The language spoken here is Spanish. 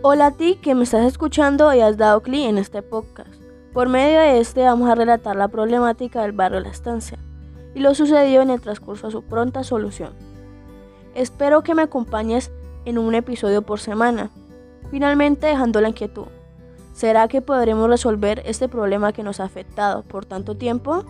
Hola a ti que me estás escuchando y has dado clic en este podcast. Por medio de este vamos a relatar la problemática del barrio La Estancia y lo sucedido en el transcurso a su pronta solución. Espero que me acompañes en un episodio por semana, finalmente dejando la inquietud. ¿Será que podremos resolver este problema que nos ha afectado por tanto tiempo?